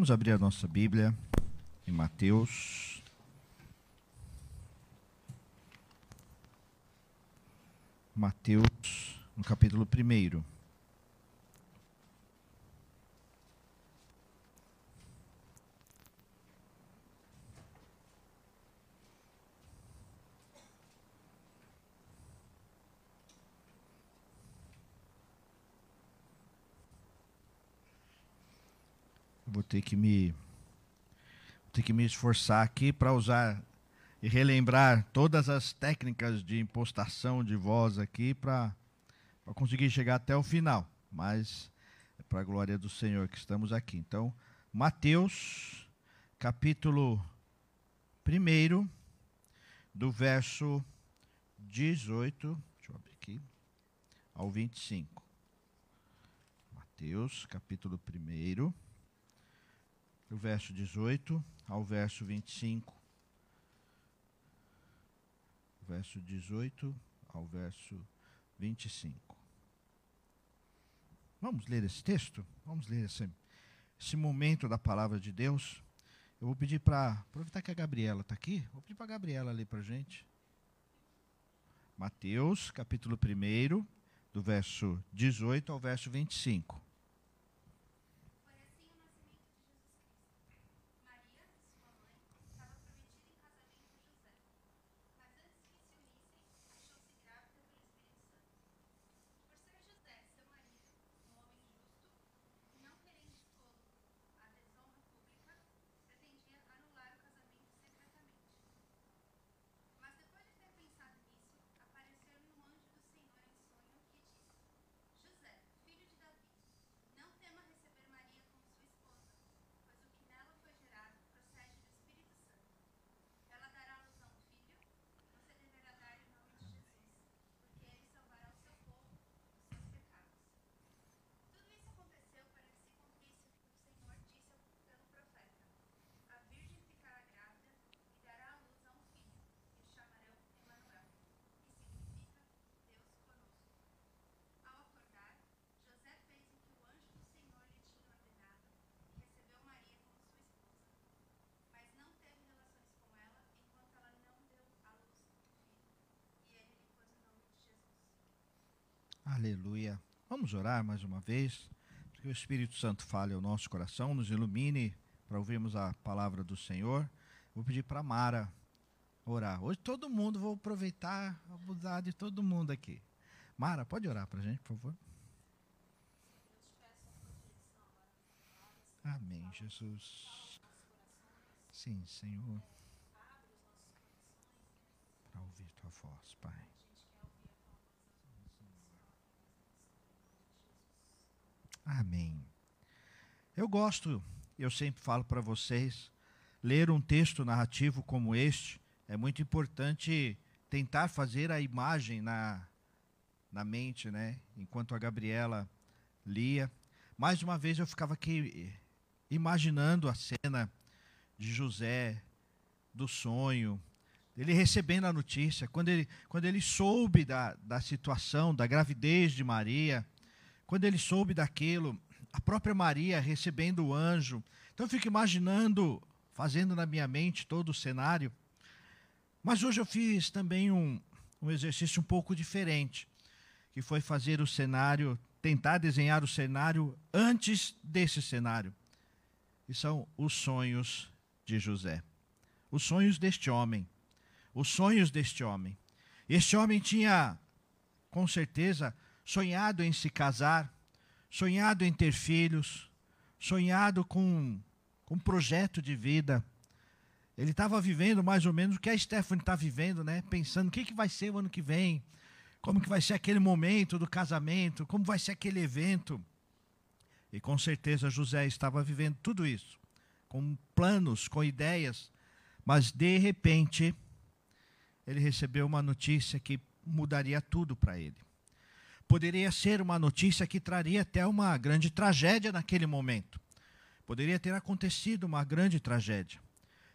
Vamos abrir a nossa Bíblia em Mateus. Mateus, no capítulo 1. Vou ter que me vou ter que me esforçar aqui para usar e relembrar todas as técnicas de impostação de voz aqui para conseguir chegar até o final. Mas é para a glória do Senhor que estamos aqui. Então, Mateus, capítulo 1, do verso 18, deixa eu abrir aqui, ao 25. Mateus, capítulo 1 do verso 18 ao verso 25. Verso 18 ao verso 25. Vamos ler esse texto? Vamos ler esse, esse momento da palavra de Deus. Eu vou pedir para. Aproveitar que a Gabriela está aqui, vou pedir para a Gabriela ler para a gente. Mateus, capítulo 1, do verso 18 ao verso 25. Aleluia. Vamos orar mais uma vez, que o Espírito Santo fale ao nosso coração, nos ilumine para ouvirmos a palavra do Senhor. Vou pedir para Mara orar. Hoje todo mundo, vou aproveitar, abusar de todo mundo aqui. Mara, pode orar para a gente, por favor? Amém, Jesus. Sim, Senhor. Para ouvir tua voz, Pai. Amém. Eu gosto, eu sempre falo para vocês, ler um texto narrativo como este é muito importante tentar fazer a imagem na, na mente, né? Enquanto a Gabriela lia. Mais uma vez eu ficava aqui imaginando a cena de José, do sonho, ele recebendo a notícia, quando ele, quando ele soube da, da situação, da gravidez de Maria, quando ele soube daquilo, a própria Maria recebendo o anjo. Então eu fico imaginando, fazendo na minha mente todo o cenário. Mas hoje eu fiz também um, um exercício um pouco diferente, que foi fazer o cenário, tentar desenhar o cenário antes desse cenário. E são os sonhos de José. Os sonhos deste homem. Os sonhos deste homem. Este homem tinha, com certeza, sonhado em se casar, sonhado em ter filhos, sonhado com, com um projeto de vida. Ele estava vivendo mais ou menos o que a Stephanie está vivendo, né? Pensando o que, que vai ser o ano que vem, como que vai ser aquele momento do casamento, como vai ser aquele evento. E com certeza José estava vivendo tudo isso, com planos, com ideias, mas de repente ele recebeu uma notícia que mudaria tudo para ele poderia ser uma notícia que traria até uma grande tragédia naquele momento. Poderia ter acontecido uma grande tragédia.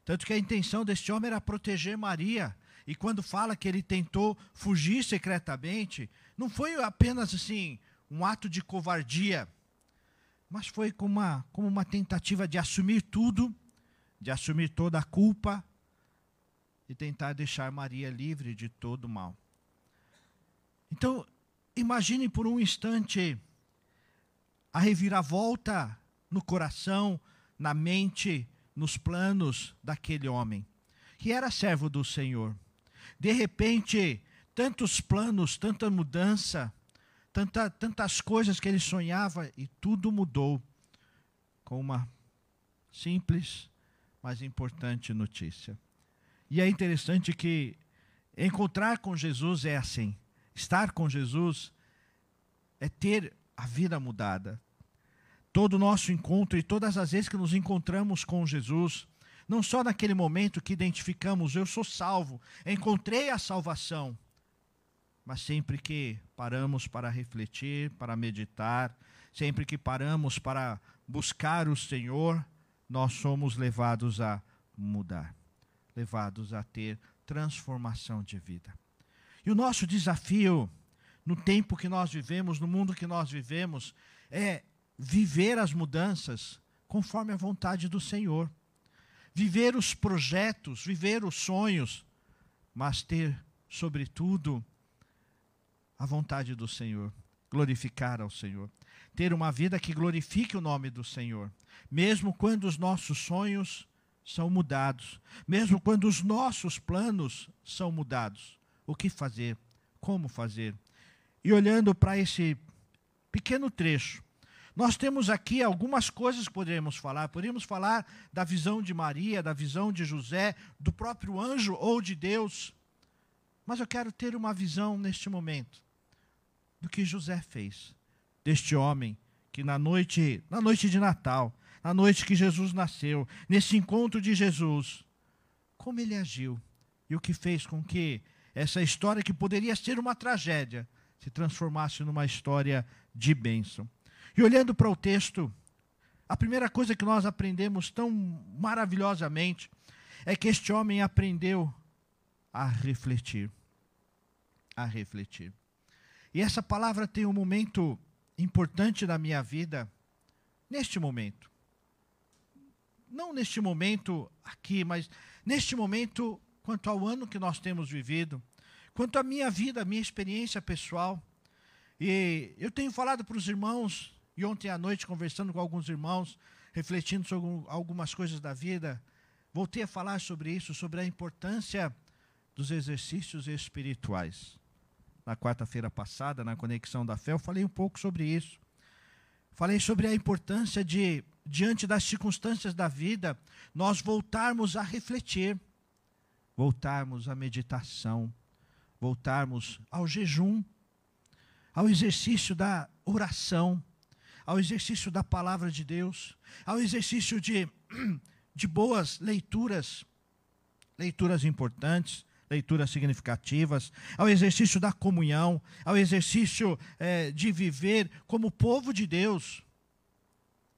Tanto que a intenção deste homem era proteger Maria. E quando fala que ele tentou fugir secretamente, não foi apenas assim um ato de covardia. mas foi como uma, como uma tentativa de assumir tudo, de assumir toda a culpa e tentar deixar Maria livre de todo o mal. Então, imagine por um instante a reviravolta no coração, na mente, nos planos daquele homem, que era servo do Senhor. De repente, tantos planos, tanta mudança, tanta, tantas coisas que ele sonhava e tudo mudou com uma simples, mas importante notícia. E é interessante que encontrar com Jesus é assim. Estar com Jesus é ter a vida mudada. Todo o nosso encontro e todas as vezes que nos encontramos com Jesus, não só naquele momento que identificamos, eu sou salvo, encontrei a salvação, mas sempre que paramos para refletir, para meditar, sempre que paramos para buscar o Senhor, nós somos levados a mudar, levados a ter transformação de vida. E o nosso desafio no tempo que nós vivemos, no mundo que nós vivemos, é viver as mudanças conforme a vontade do Senhor. Viver os projetos, viver os sonhos, mas ter, sobretudo, a vontade do Senhor, glorificar ao Senhor, ter uma vida que glorifique o nome do Senhor, mesmo quando os nossos sonhos são mudados, mesmo quando os nossos planos são mudados. O que fazer? Como fazer? E olhando para esse pequeno trecho, nós temos aqui algumas coisas que poderíamos falar. Poderíamos falar da visão de Maria, da visão de José, do próprio anjo ou de Deus. Mas eu quero ter uma visão neste momento do que José fez, deste homem que na noite, na noite de Natal, na noite que Jesus nasceu, nesse encontro de Jesus, como ele agiu e o que fez com que essa história que poderia ser uma tragédia se transformasse numa história de bênção. E olhando para o texto, a primeira coisa que nós aprendemos tão maravilhosamente é que este homem aprendeu a refletir. A refletir. E essa palavra tem um momento importante na minha vida, neste momento. Não neste momento aqui, mas neste momento, quanto ao ano que nós temos vivido, quanto à minha vida, à minha experiência pessoal. E eu tenho falado para os irmãos, e ontem à noite, conversando com alguns irmãos, refletindo sobre algumas coisas da vida, voltei a falar sobre isso, sobre a importância dos exercícios espirituais na quarta-feira passada, na Conexão da Fé, eu falei um pouco sobre isso. Falei sobre a importância de, diante das circunstâncias da vida, nós voltarmos a refletir, voltarmos à meditação, voltarmos ao jejum, ao exercício da oração, ao exercício da palavra de Deus, ao exercício de, de boas leituras, leituras importantes, leituras significativas, ao exercício da comunhão, ao exercício é, de viver como povo de Deus.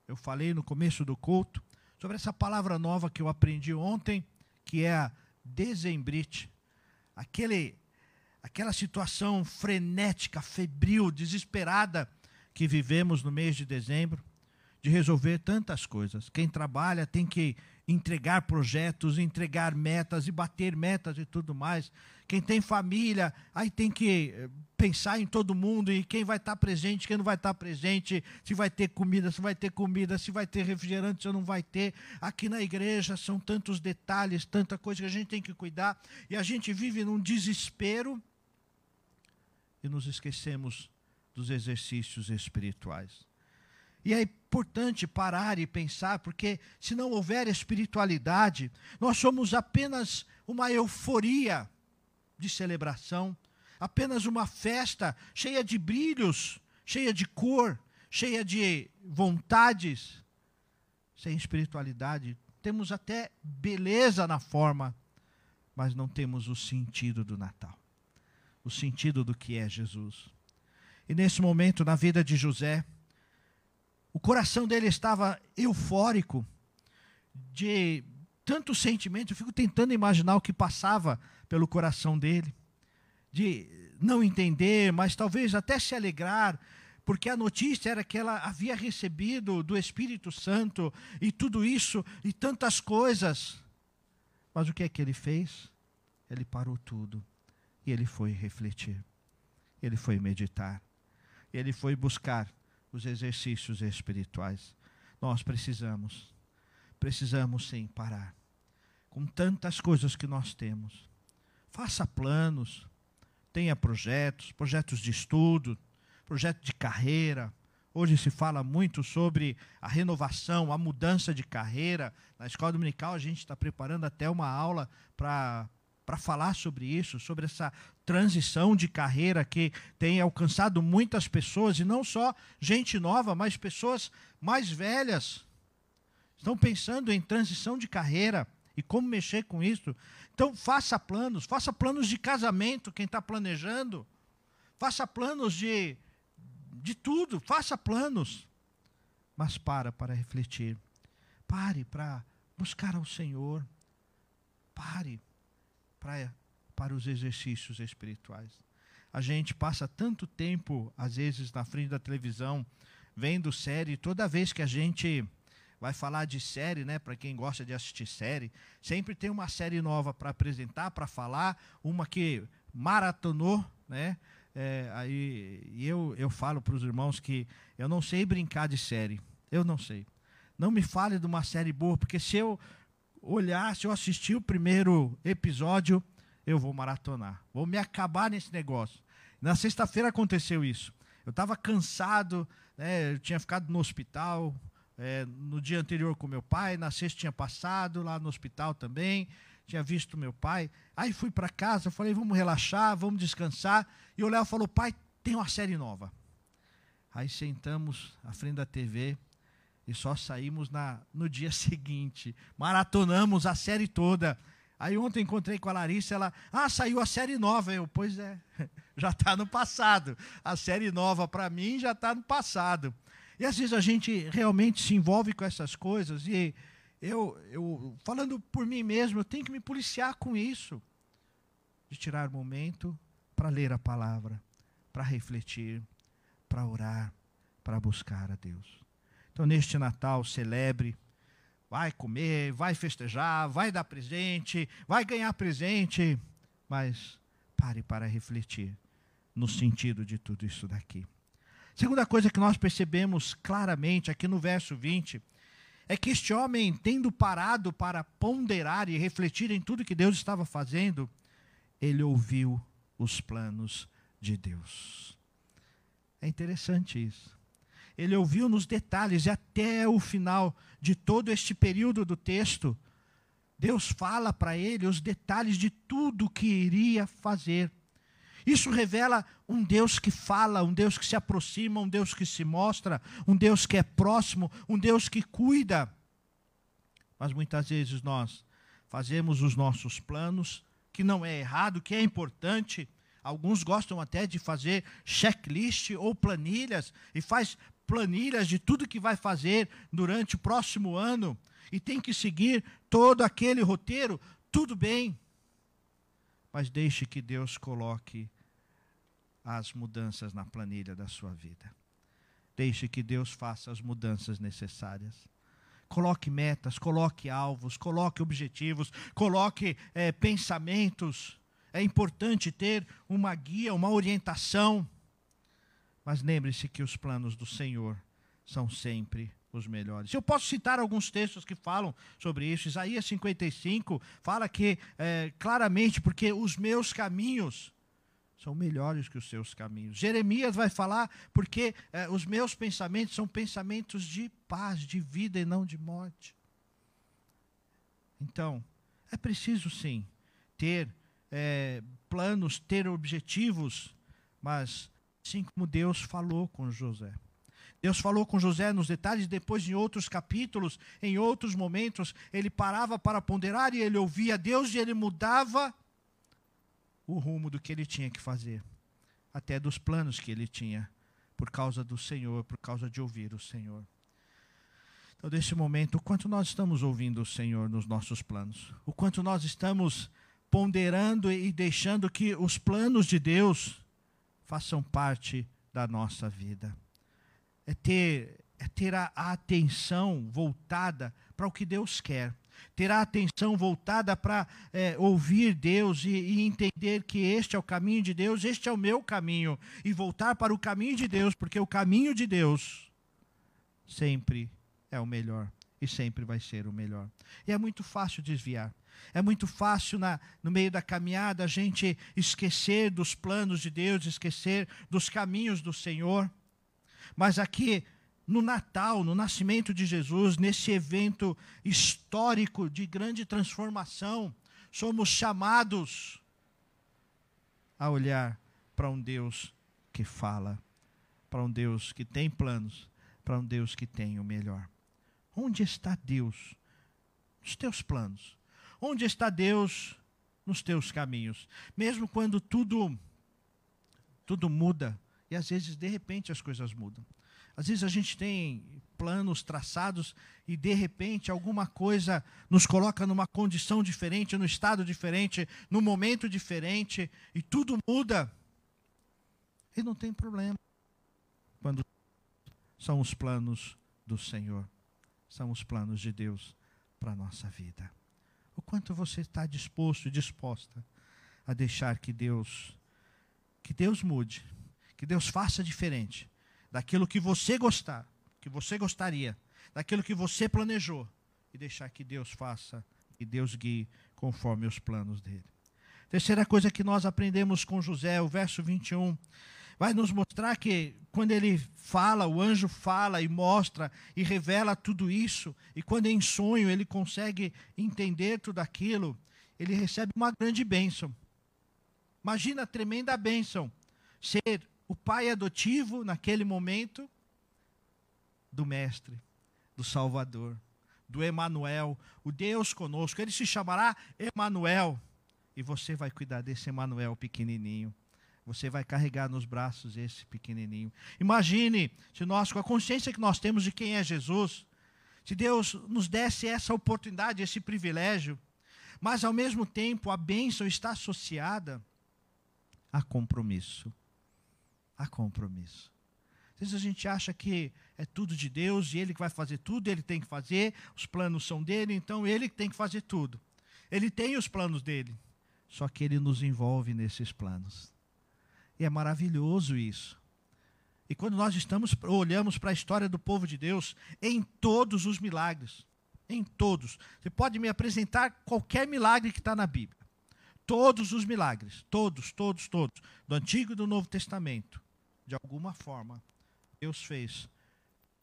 Eu falei no começo do culto sobre essa palavra nova que eu aprendi ontem, que é a dezembrite. Aquele, aquela situação frenética, febril, desesperada que vivemos no mês de dezembro, de resolver tantas coisas. Quem trabalha tem que entregar projetos, entregar metas e bater metas e tudo mais. Quem tem família, aí tem que eh, pensar em todo mundo e quem vai estar presente, quem não vai estar presente, se vai ter comida, se vai ter comida, se vai ter refrigerante, se não vai ter. Aqui na igreja são tantos detalhes, tanta coisa que a gente tem que cuidar e a gente vive num desespero e nos esquecemos dos exercícios espirituais. E é importante parar e pensar, porque se não houver espiritualidade, nós somos apenas uma euforia de celebração, apenas uma festa cheia de brilhos, cheia de cor, cheia de vontades. Sem espiritualidade, temos até beleza na forma, mas não temos o sentido do Natal, o sentido do que é Jesus. E nesse momento, na vida de José, o coração dele estava eufórico, de tanto sentimento. Eu fico tentando imaginar o que passava pelo coração dele, de não entender, mas talvez até se alegrar porque a notícia era que ela havia recebido do Espírito Santo e tudo isso e tantas coisas. Mas o que é que ele fez? Ele parou tudo e ele foi refletir. Ele foi meditar. Ele foi buscar os exercícios espirituais. Nós precisamos, precisamos sim parar. Com tantas coisas que nós temos. Faça planos, tenha projetos, projetos de estudo, projeto de carreira. Hoje se fala muito sobre a renovação, a mudança de carreira. Na escola dominical a gente está preparando até uma aula para para falar sobre isso, sobre essa transição de carreira que tem alcançado muitas pessoas, e não só gente nova, mas pessoas mais velhas. Estão pensando em transição de carreira e como mexer com isso. Então, faça planos, faça planos de casamento, quem está planejando. Faça planos de, de tudo, faça planos. Mas para para refletir. Pare para buscar ao Senhor. Pare para, para os exercícios espirituais. A gente passa tanto tempo, às vezes, na frente da televisão, vendo série, toda vez que a gente vai falar de série, né, para quem gosta de assistir série, sempre tem uma série nova para apresentar, para falar, uma que maratonou, né? É, aí eu, eu falo para os irmãos que eu não sei brincar de série. Eu não sei. Não me fale de uma série boa, porque se eu olhar, se eu assistir o primeiro episódio, eu vou maratonar. Vou me acabar nesse negócio. Na sexta-feira aconteceu isso. Eu estava cansado, né, eu tinha ficado no hospital é, no dia anterior com meu pai, na sexta tinha passado lá no hospital também, tinha visto meu pai. Aí fui para casa, falei, vamos relaxar, vamos descansar. E o Léo falou, pai, tem uma série nova. Aí sentamos à frente da TV, e só saímos na, no dia seguinte. Maratonamos a série toda. Aí ontem encontrei com a Larissa, ela, ah, saiu a série nova. Eu, pois é, já está no passado. A série nova para mim já está no passado. E às vezes a gente realmente se envolve com essas coisas e eu, eu, falando por mim mesmo, eu tenho que me policiar com isso. De tirar momento para ler a palavra, para refletir, para orar, para buscar a Deus. Então, neste Natal, celebre. Vai comer, vai festejar, vai dar presente, vai ganhar presente, mas pare para refletir no sentido de tudo isso daqui. Segunda coisa que nós percebemos claramente aqui no verso 20 é que este homem, tendo parado para ponderar e refletir em tudo que Deus estava fazendo, ele ouviu os planos de Deus. É interessante isso ele ouviu nos detalhes e até o final de todo este período do texto, Deus fala para ele os detalhes de tudo que iria fazer. Isso revela um Deus que fala, um Deus que se aproxima, um Deus que se mostra, um Deus que é próximo, um Deus que cuida. Mas muitas vezes nós fazemos os nossos planos, que não é errado, que é importante. Alguns gostam até de fazer checklist ou planilhas e faz planilhas de tudo que vai fazer durante o próximo ano e tem que seguir todo aquele roteiro, tudo bem. Mas deixe que Deus coloque as mudanças na planilha da sua vida. Deixe que Deus faça as mudanças necessárias. Coloque metas, coloque alvos, coloque objetivos, coloque é, pensamentos. É importante ter uma guia, uma orientação. Mas lembre-se que os planos do Senhor são sempre os melhores. Eu posso citar alguns textos que falam sobre isso. Isaías 55 fala que é, claramente, porque os meus caminhos são melhores que os seus caminhos. Jeremias vai falar porque é, os meus pensamentos são pensamentos de paz, de vida e não de morte. Então, é preciso sim ter é, planos, ter objetivos, mas assim como Deus falou com José. Deus falou com José nos detalhes, depois em outros capítulos, em outros momentos, ele parava para ponderar e ele ouvia Deus e ele mudava o rumo do que ele tinha que fazer, até dos planos que ele tinha, por causa do Senhor, por causa de ouvir o Senhor. Então, nesse momento, o quanto nós estamos ouvindo o Senhor nos nossos planos, o quanto nós estamos ponderando e deixando que os planos de Deus façam parte da nossa vida. é ter, é ter a, a atenção voltada para o que Deus quer. Ter a atenção voltada para é, ouvir Deus e, e entender que este é o caminho de Deus, este é o meu caminho. E voltar para o caminho de Deus, porque o caminho de Deus sempre é o melhor e sempre vai ser o melhor. E é muito fácil desviar. É muito fácil, na, no meio da caminhada, a gente esquecer dos planos de Deus, esquecer dos caminhos do Senhor. Mas aqui, no Natal, no nascimento de Jesus, nesse evento histórico de grande transformação, somos chamados a olhar para um Deus que fala, para um Deus que tem planos, para um Deus que tem o melhor. Onde está Deus nos teus planos? Onde está Deus nos teus caminhos? Mesmo quando tudo tudo muda e às vezes de repente as coisas mudam. Às vezes a gente tem planos traçados e de repente alguma coisa nos coloca numa condição diferente, num estado diferente, num momento diferente e tudo muda. E não tem problema quando são os planos do Senhor são os planos de Deus para a nossa vida. O quanto você está disposto e disposta a deixar que Deus, que Deus mude, que Deus faça diferente daquilo que você gostar, que você gostaria, daquilo que você planejou, e deixar que Deus faça e Deus guie conforme os planos dele. Terceira coisa que nós aprendemos com José, o verso 21, vai nos mostrar que quando ele fala, o anjo fala e mostra e revela tudo isso, e quando em sonho ele consegue entender tudo aquilo, ele recebe uma grande bênção. Imagina a tremenda bênção ser o pai adotivo naquele momento do mestre, do Salvador, do Emanuel, o Deus conosco. Ele se chamará Emanuel e você vai cuidar desse Emanuel pequenininho. Você vai carregar nos braços esse pequenininho. Imagine se nós, com a consciência que nós temos de quem é Jesus, se Deus nos desse essa oportunidade, esse privilégio, mas ao mesmo tempo a bênção está associada a compromisso. A compromisso. Às vezes a gente acha que é tudo de Deus e Ele que vai fazer tudo, Ele tem que fazer, os planos são dele, então Ele que tem que fazer tudo. Ele tem os planos dele, só que Ele nos envolve nesses planos. E é maravilhoso isso. E quando nós estamos olhamos para a história do povo de Deus, em todos os milagres, em todos, você pode me apresentar qualquer milagre que está na Bíblia. Todos os milagres, todos, todos, todos, do Antigo e do Novo Testamento, de alguma forma, Deus fez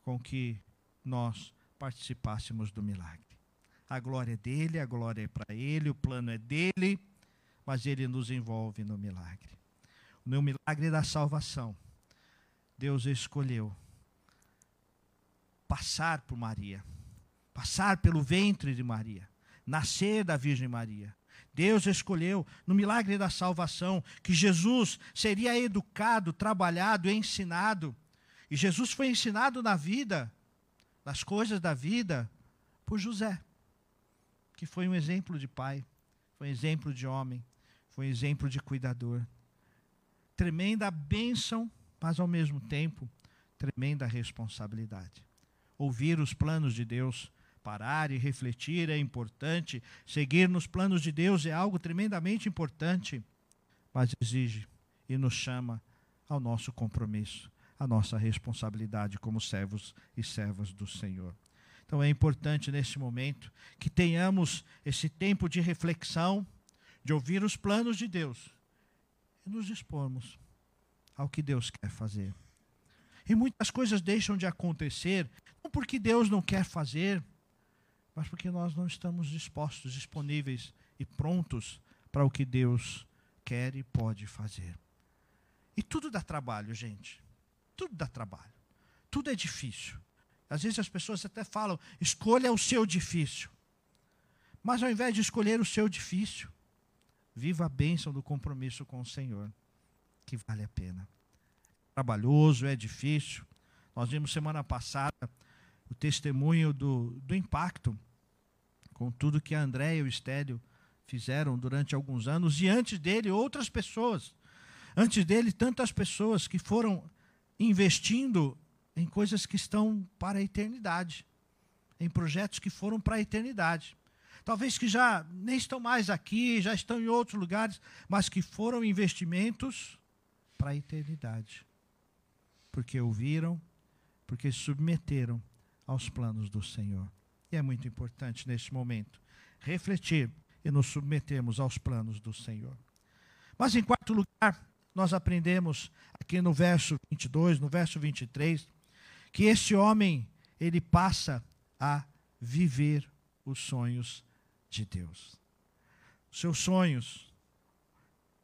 com que nós participássemos do milagre. A glória é dele, a glória é para ele, o plano é dele, mas ele nos envolve no milagre no milagre da salvação, Deus escolheu passar por Maria, passar pelo ventre de Maria, nascer da Virgem Maria. Deus escolheu no milagre da salvação que Jesus seria educado, trabalhado, ensinado. E Jesus foi ensinado na vida, nas coisas da vida, por José, que foi um exemplo de pai, foi um exemplo de homem, foi um exemplo de cuidador tremenda bênção, mas ao mesmo tempo, tremenda responsabilidade. Ouvir os planos de Deus, parar e refletir é importante, seguir nos planos de Deus é algo tremendamente importante, mas exige e nos chama ao nosso compromisso, à nossa responsabilidade como servos e servas do Senhor. Então é importante nesse momento que tenhamos esse tempo de reflexão, de ouvir os planos de Deus e nos dispormos ao que Deus quer fazer. E muitas coisas deixam de acontecer, não porque Deus não quer fazer, mas porque nós não estamos dispostos, disponíveis e prontos para o que Deus quer e pode fazer. E tudo dá trabalho, gente. Tudo dá trabalho. Tudo é difícil. Às vezes as pessoas até falam: escolha o seu difícil. Mas ao invés de escolher o seu difícil, Viva a bênção do compromisso com o Senhor, que vale a pena. É trabalhoso, é difícil. Nós vimos semana passada o testemunho do, do impacto com tudo que a André e o Estélio fizeram durante alguns anos, e antes dele, outras pessoas. Antes dele, tantas pessoas que foram investindo em coisas que estão para a eternidade, em projetos que foram para a eternidade. Talvez que já nem estão mais aqui, já estão em outros lugares, mas que foram investimentos para a eternidade. Porque ouviram, porque se submeteram aos planos do Senhor. E é muito importante neste momento refletir e nos submetermos aos planos do Senhor. Mas em quarto lugar, nós aprendemos aqui no verso 22, no verso 23, que este homem, ele passa a viver os sonhos de Deus. Seus sonhos,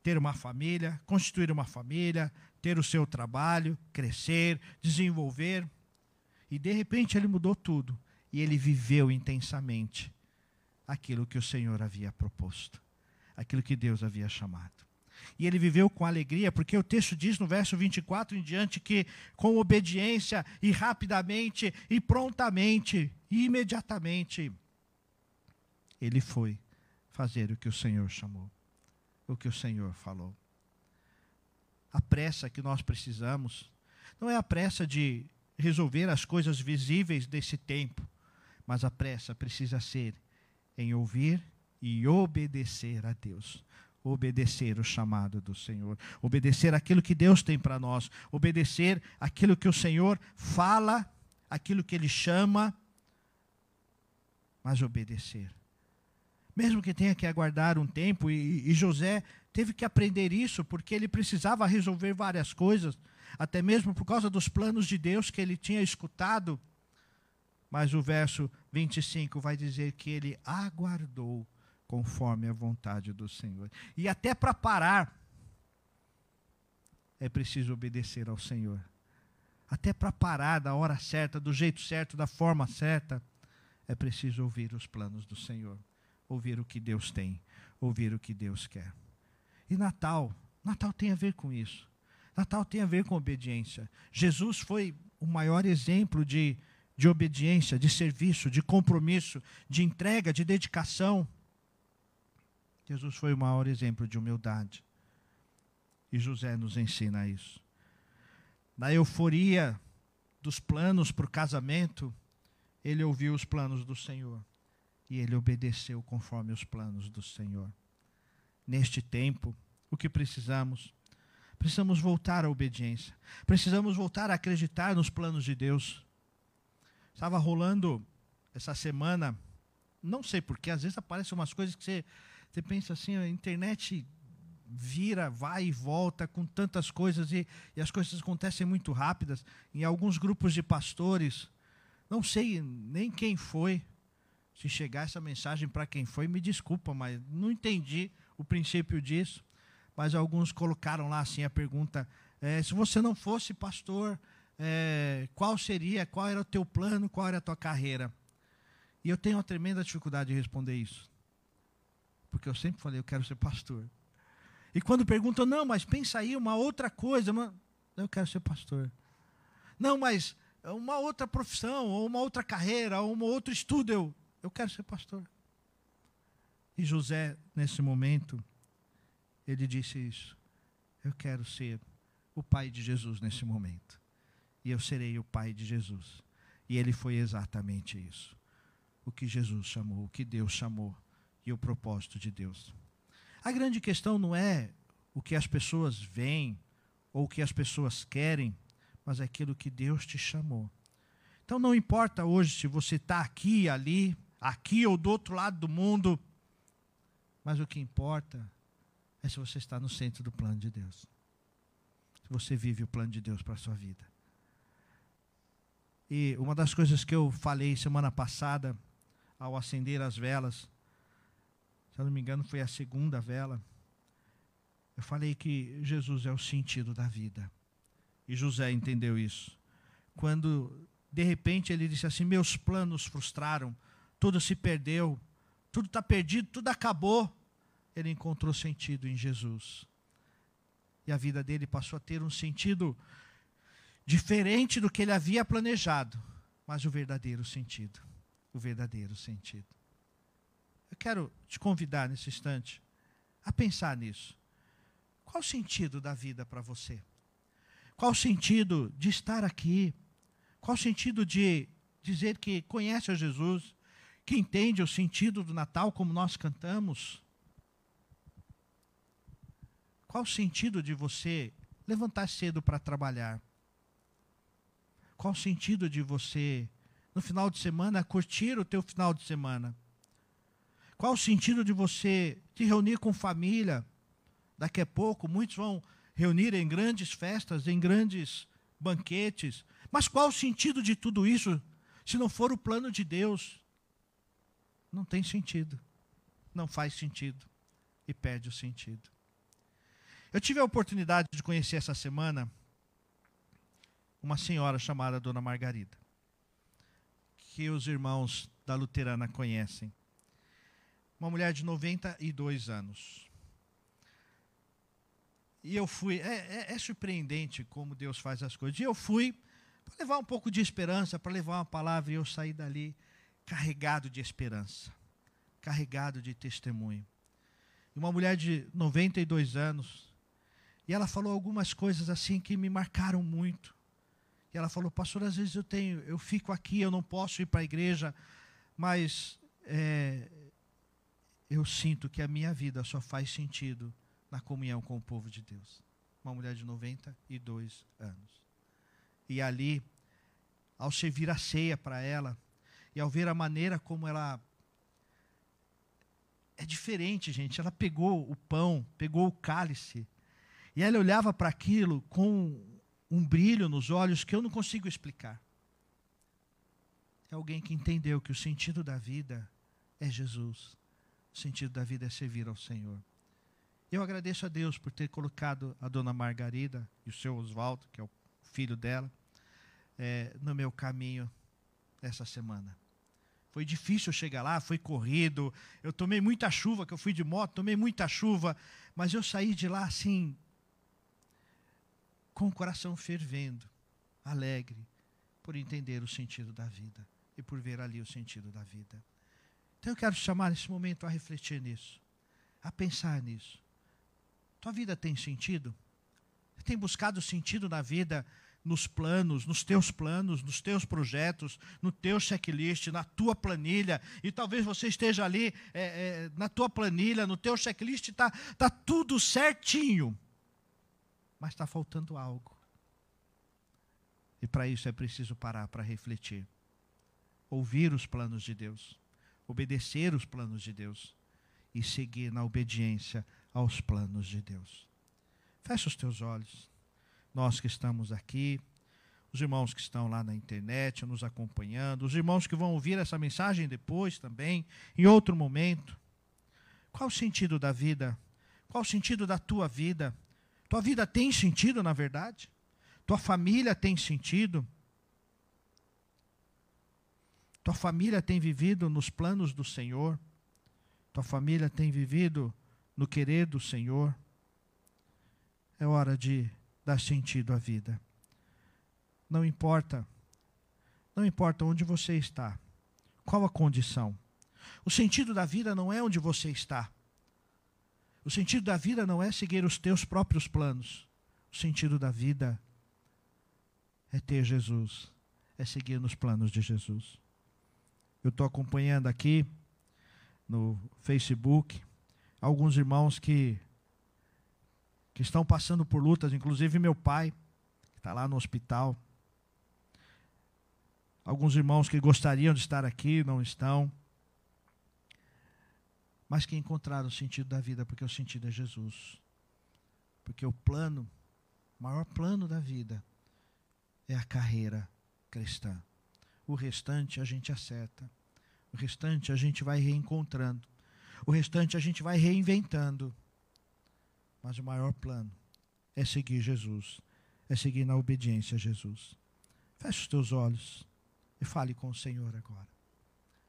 ter uma família, constituir uma família, ter o seu trabalho, crescer, desenvolver. E de repente ele mudou tudo e ele viveu intensamente aquilo que o Senhor havia proposto, aquilo que Deus havia chamado. E ele viveu com alegria, porque o texto diz no verso 24 em diante que, com obediência e rapidamente e prontamente e imediatamente, ele foi fazer o que o Senhor chamou, o que o Senhor falou. A pressa que nós precisamos não é a pressa de resolver as coisas visíveis desse tempo, mas a pressa precisa ser em ouvir e obedecer a Deus obedecer o chamado do Senhor, obedecer aquilo que Deus tem para nós, obedecer aquilo que o Senhor fala, aquilo que Ele chama, mas obedecer. Mesmo que tenha que aguardar um tempo, e, e José teve que aprender isso, porque ele precisava resolver várias coisas, até mesmo por causa dos planos de Deus que ele tinha escutado. Mas o verso 25 vai dizer que ele aguardou conforme a vontade do Senhor. E até para parar, é preciso obedecer ao Senhor. Até para parar da hora certa, do jeito certo, da forma certa, é preciso ouvir os planos do Senhor, ouvir o que Deus tem, ouvir o que Deus quer. E Natal, Natal tem a ver com isso. Natal tem a ver com obediência. Jesus foi o maior exemplo de, de obediência, de serviço, de compromisso, de entrega, de dedicação. Jesus foi o maior exemplo de humildade. E José nos ensina isso. Na euforia dos planos para o casamento, ele ouviu os planos do Senhor e ele obedeceu conforme os planos do Senhor. Neste tempo, o que precisamos? Precisamos voltar à obediência. Precisamos voltar a acreditar nos planos de Deus. Estava rolando essa semana, não sei porquê, às vezes aparecem umas coisas que você você pensa assim, a internet vira, vai e volta com tantas coisas e, e as coisas acontecem muito rápidas. Em alguns grupos de pastores, não sei nem quem foi. Se chegar essa mensagem para quem foi, me desculpa, mas não entendi o princípio disso. Mas alguns colocaram lá assim a pergunta: é, se você não fosse pastor, é, qual seria, qual era o teu plano, qual era a tua carreira? E eu tenho uma tremenda dificuldade de responder isso. Porque eu sempre falei, eu quero ser pastor. E quando perguntam, não, mas pensa aí uma outra coisa, eu quero ser pastor. Não, mas uma outra profissão, ou uma outra carreira, ou um outro estudo, eu, eu quero ser pastor. E José, nesse momento, ele disse isso. Eu quero ser o pai de Jesus nesse momento. E eu serei o pai de Jesus. E ele foi exatamente isso. O que Jesus chamou, o que Deus chamou e o propósito de Deus. A grande questão não é o que as pessoas veem ou o que as pessoas querem, mas é aquilo que Deus te chamou. Então não importa hoje se você está aqui, ali, aqui ou do outro lado do mundo, mas o que importa é se você está no centro do plano de Deus. Se você vive o plano de Deus para a sua vida. E uma das coisas que eu falei semana passada, ao acender as velas, se eu não me engano, foi a segunda vela. Eu falei que Jesus é o sentido da vida. E José entendeu isso. Quando, de repente, ele disse assim: Meus planos frustraram, tudo se perdeu, tudo está perdido, tudo acabou. Ele encontrou sentido em Jesus. E a vida dele passou a ter um sentido diferente do que ele havia planejado, mas o verdadeiro sentido. O verdadeiro sentido. Eu quero te convidar nesse instante a pensar nisso. Qual o sentido da vida para você? Qual o sentido de estar aqui? Qual o sentido de dizer que conhece a Jesus, que entende o sentido do Natal como nós cantamos? Qual o sentido de você levantar cedo para trabalhar? Qual o sentido de você, no final de semana, curtir o teu final de semana? Qual o sentido de você se reunir com família? Daqui a pouco, muitos vão reunir em grandes festas, em grandes banquetes. Mas qual o sentido de tudo isso se não for o plano de Deus? Não tem sentido. Não faz sentido. E perde o sentido. Eu tive a oportunidade de conhecer essa semana uma senhora chamada Dona Margarida, que os irmãos da Luterana conhecem. Uma mulher de 92 anos. E eu fui, é, é, é surpreendente como Deus faz as coisas. E eu fui para levar um pouco de esperança, para levar uma palavra, e eu saí dali carregado de esperança, carregado de testemunho. E uma mulher de 92 anos, e ela falou algumas coisas assim que me marcaram muito. E ela falou, pastor, às vezes eu tenho, eu fico aqui, eu não posso ir para a igreja, mas é, eu sinto que a minha vida só faz sentido na comunhão com o povo de Deus. Uma mulher de 92 anos. E ali, ao servir a ceia para ela, e ao ver a maneira como ela. É diferente, gente. Ela pegou o pão, pegou o cálice, e ela olhava para aquilo com um brilho nos olhos que eu não consigo explicar. É alguém que entendeu que o sentido da vida é Jesus. O sentido da vida é servir ao Senhor. Eu agradeço a Deus por ter colocado a dona Margarida e o seu Oswaldo, que é o filho dela, é, no meu caminho essa semana. Foi difícil chegar lá, foi corrido. Eu tomei muita chuva, que eu fui de moto, tomei muita chuva, mas eu saí de lá assim, com o coração fervendo, alegre, por entender o sentido da vida e por ver ali o sentido da vida. Então eu quero chamar esse momento a refletir nisso, a pensar nisso. Tua vida tem sentido? Você tem buscado sentido na vida, nos planos, nos teus planos, nos teus projetos, no teu checklist, na tua planilha, e talvez você esteja ali é, é, na tua planilha, no teu checklist, está tá tudo certinho mas está faltando algo. E para isso é preciso parar para refletir. Ouvir os planos de Deus, obedecer os planos de Deus e seguir na obediência aos planos de Deus. Fecha os teus olhos. Nós que estamos aqui, os irmãos que estão lá na internet nos acompanhando, os irmãos que vão ouvir essa mensagem depois também, em outro momento. Qual o sentido da vida? Qual o sentido da tua vida? Tua vida tem sentido, na verdade? Tua família tem sentido? Tua família tem vivido nos planos do Senhor? Tua família tem vivido no querer do Senhor? É hora de dar sentido à vida. Não importa, não importa onde você está, qual a condição. O sentido da vida não é onde você está. O sentido da vida não é seguir os teus próprios planos. O sentido da vida é ter Jesus, é seguir nos planos de Jesus. Eu estou acompanhando aqui no Facebook alguns irmãos que, que estão passando por lutas, inclusive meu pai, que está lá no hospital. Alguns irmãos que gostariam de estar aqui não estão mas que encontraram o sentido da vida, porque o sentido é Jesus. Porque o plano, o maior plano da vida é a carreira cristã. O restante a gente acerta. O restante a gente vai reencontrando. O restante a gente vai reinventando. Mas o maior plano é seguir Jesus, é seguir na obediência a Jesus. Feche os teus olhos e fale com o Senhor agora.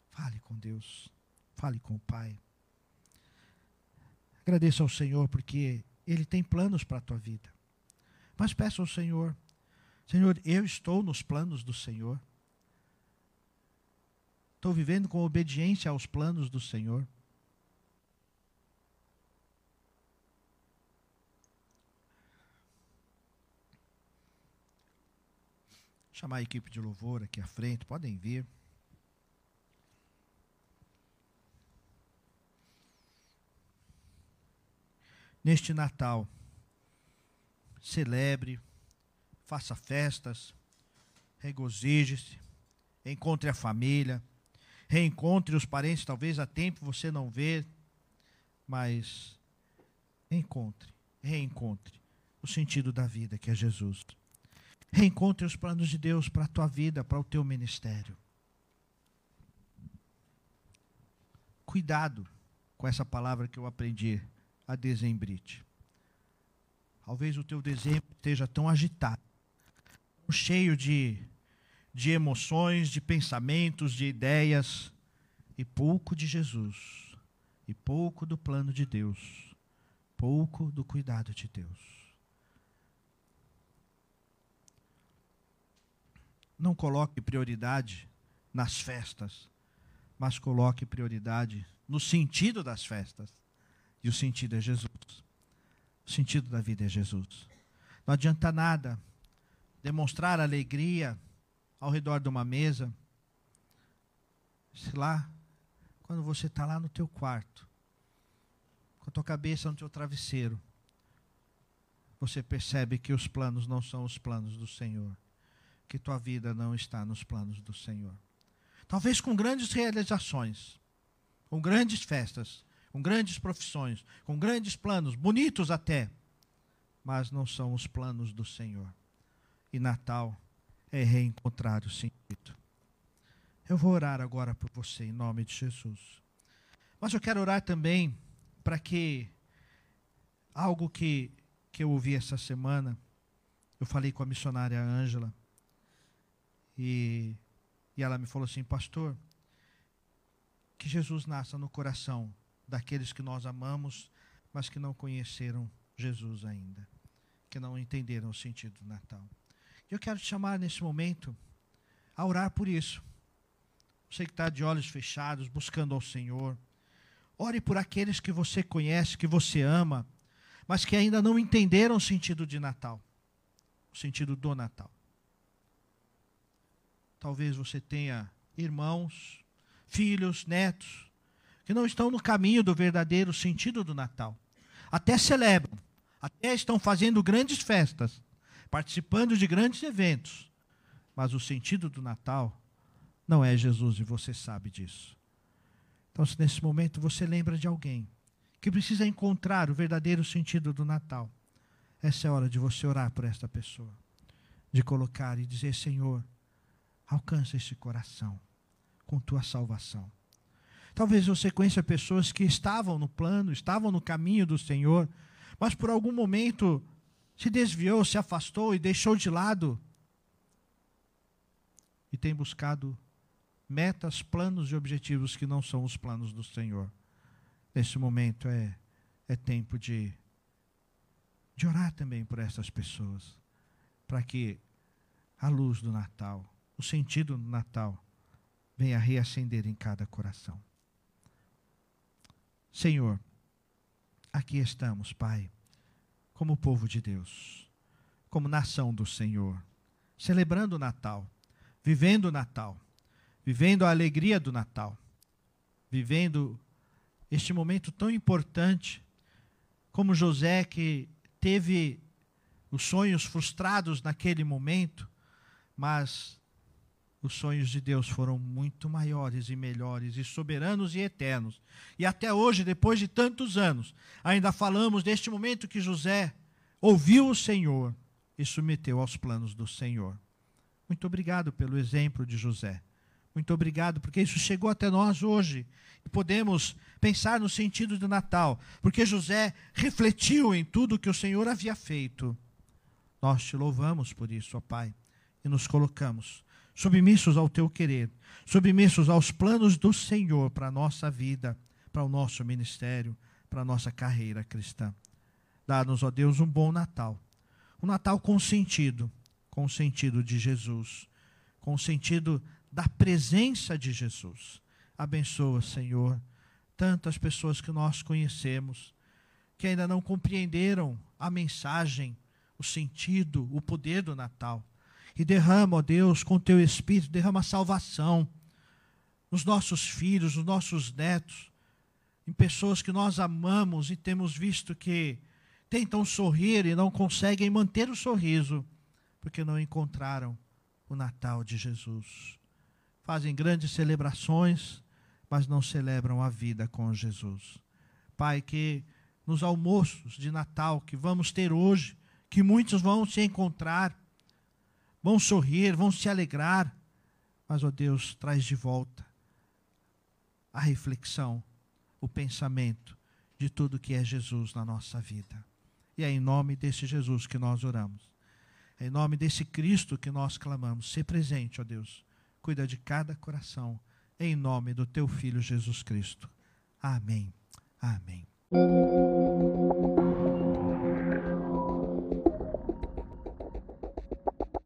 Fale com Deus. Fale com o Pai. Agradeça ao Senhor porque Ele tem planos para a tua vida. Mas peça ao Senhor, Senhor, eu estou nos planos do Senhor. Estou vivendo com obediência aos planos do Senhor. Chamar a equipe de louvor aqui à frente, podem vir. Neste Natal, celebre, faça festas, regozije-se, encontre a família, reencontre os parentes, talvez há tempo você não vê, mas encontre, reencontre o sentido da vida que é Jesus. Reencontre os planos de Deus para a tua vida, para o teu ministério. Cuidado com essa palavra que eu aprendi, a dezembrite. Talvez o teu dezembro esteja tão agitado, cheio de, de emoções, de pensamentos, de ideias, e pouco de Jesus, e pouco do plano de Deus, pouco do cuidado de Deus. Não coloque prioridade nas festas, mas coloque prioridade no sentido das festas. E o sentido é Jesus. O sentido da vida é Jesus. Não adianta nada demonstrar alegria ao redor de uma mesa, sei lá, quando você está lá no teu quarto, com a tua cabeça no teu travesseiro, você percebe que os planos não são os planos do Senhor que tua vida não está nos planos do Senhor. Talvez com grandes realizações, com grandes festas, com grandes profissões, com grandes planos, bonitos até, mas não são os planos do Senhor. E Natal é reencontrar o sentido. Eu vou orar agora por você em nome de Jesus. Mas eu quero orar também para que algo que, que eu ouvi essa semana, eu falei com a missionária Ângela, e, e ela me falou assim, pastor, que Jesus nasça no coração daqueles que nós amamos, mas que não conheceram Jesus ainda, que não entenderam o sentido do Natal. Eu quero te chamar nesse momento a orar por isso. Você que está de olhos fechados, buscando ao Senhor. Ore por aqueles que você conhece, que você ama, mas que ainda não entenderam o sentido de Natal, o sentido do Natal. Talvez você tenha irmãos, filhos, netos, que não estão no caminho do verdadeiro sentido do Natal. Até celebram, até estão fazendo grandes festas, participando de grandes eventos, mas o sentido do Natal não é Jesus e você sabe disso. Então, se nesse momento você lembra de alguém que precisa encontrar o verdadeiro sentido do Natal, essa é a hora de você orar por esta pessoa, de colocar e dizer: Senhor, Alcança esse coração com tua salvação. Talvez você conheça pessoas que estavam no plano, estavam no caminho do Senhor, mas por algum momento se desviou, se afastou e deixou de lado. E tem buscado metas, planos e objetivos que não são os planos do Senhor. Nesse momento é, é tempo de, de orar também por essas pessoas, para que a luz do Natal o sentido do Natal venha reacender em cada coração. Senhor, aqui estamos, Pai, como povo de Deus, como nação do Senhor, celebrando o Natal, vivendo o Natal, vivendo a alegria do Natal, vivendo este momento tão importante, como José que teve os sonhos frustrados naquele momento, mas os sonhos de Deus foram muito maiores e melhores, e soberanos e eternos. E até hoje, depois de tantos anos, ainda falamos deste momento que José ouviu o Senhor e submeteu aos planos do Senhor. Muito obrigado pelo exemplo de José. Muito obrigado, porque isso chegou até nós hoje. E podemos pensar no sentido do Natal, porque José refletiu em tudo que o Senhor havia feito. Nós te louvamos por isso, ó Pai, e nos colocamos submissos ao teu querer, submissos aos planos do Senhor para a nossa vida, para o nosso ministério, para a nossa carreira cristã. Dá-nos, ó Deus, um bom Natal. Um Natal com sentido, com sentido de Jesus, com sentido da presença de Jesus. Abençoa, Senhor, tantas pessoas que nós conhecemos, que ainda não compreenderam a mensagem, o sentido, o poder do Natal E derrama, ó Deus, com teu Espírito, derrama salvação nos nossos filhos, nos nossos netos, em pessoas que nós amamos e temos visto que tentam sorrir e não conseguem manter o sorriso, porque não encontraram o Natal de Jesus. Fazem grandes celebrações, mas não celebram a vida com Jesus. Pai, que nos almoços de Natal que vamos ter hoje, que muitos vão se encontrar, vão sorrir, vão se alegrar, mas, ó oh Deus, traz de volta a reflexão, o pensamento de tudo que é Jesus na nossa vida. E é em nome desse Jesus que nós oramos. É em nome desse Cristo que nós clamamos. Se presente, ó Deus. Cuida de cada coração. Em nome do teu Filho Jesus Cristo. Amém. Amém.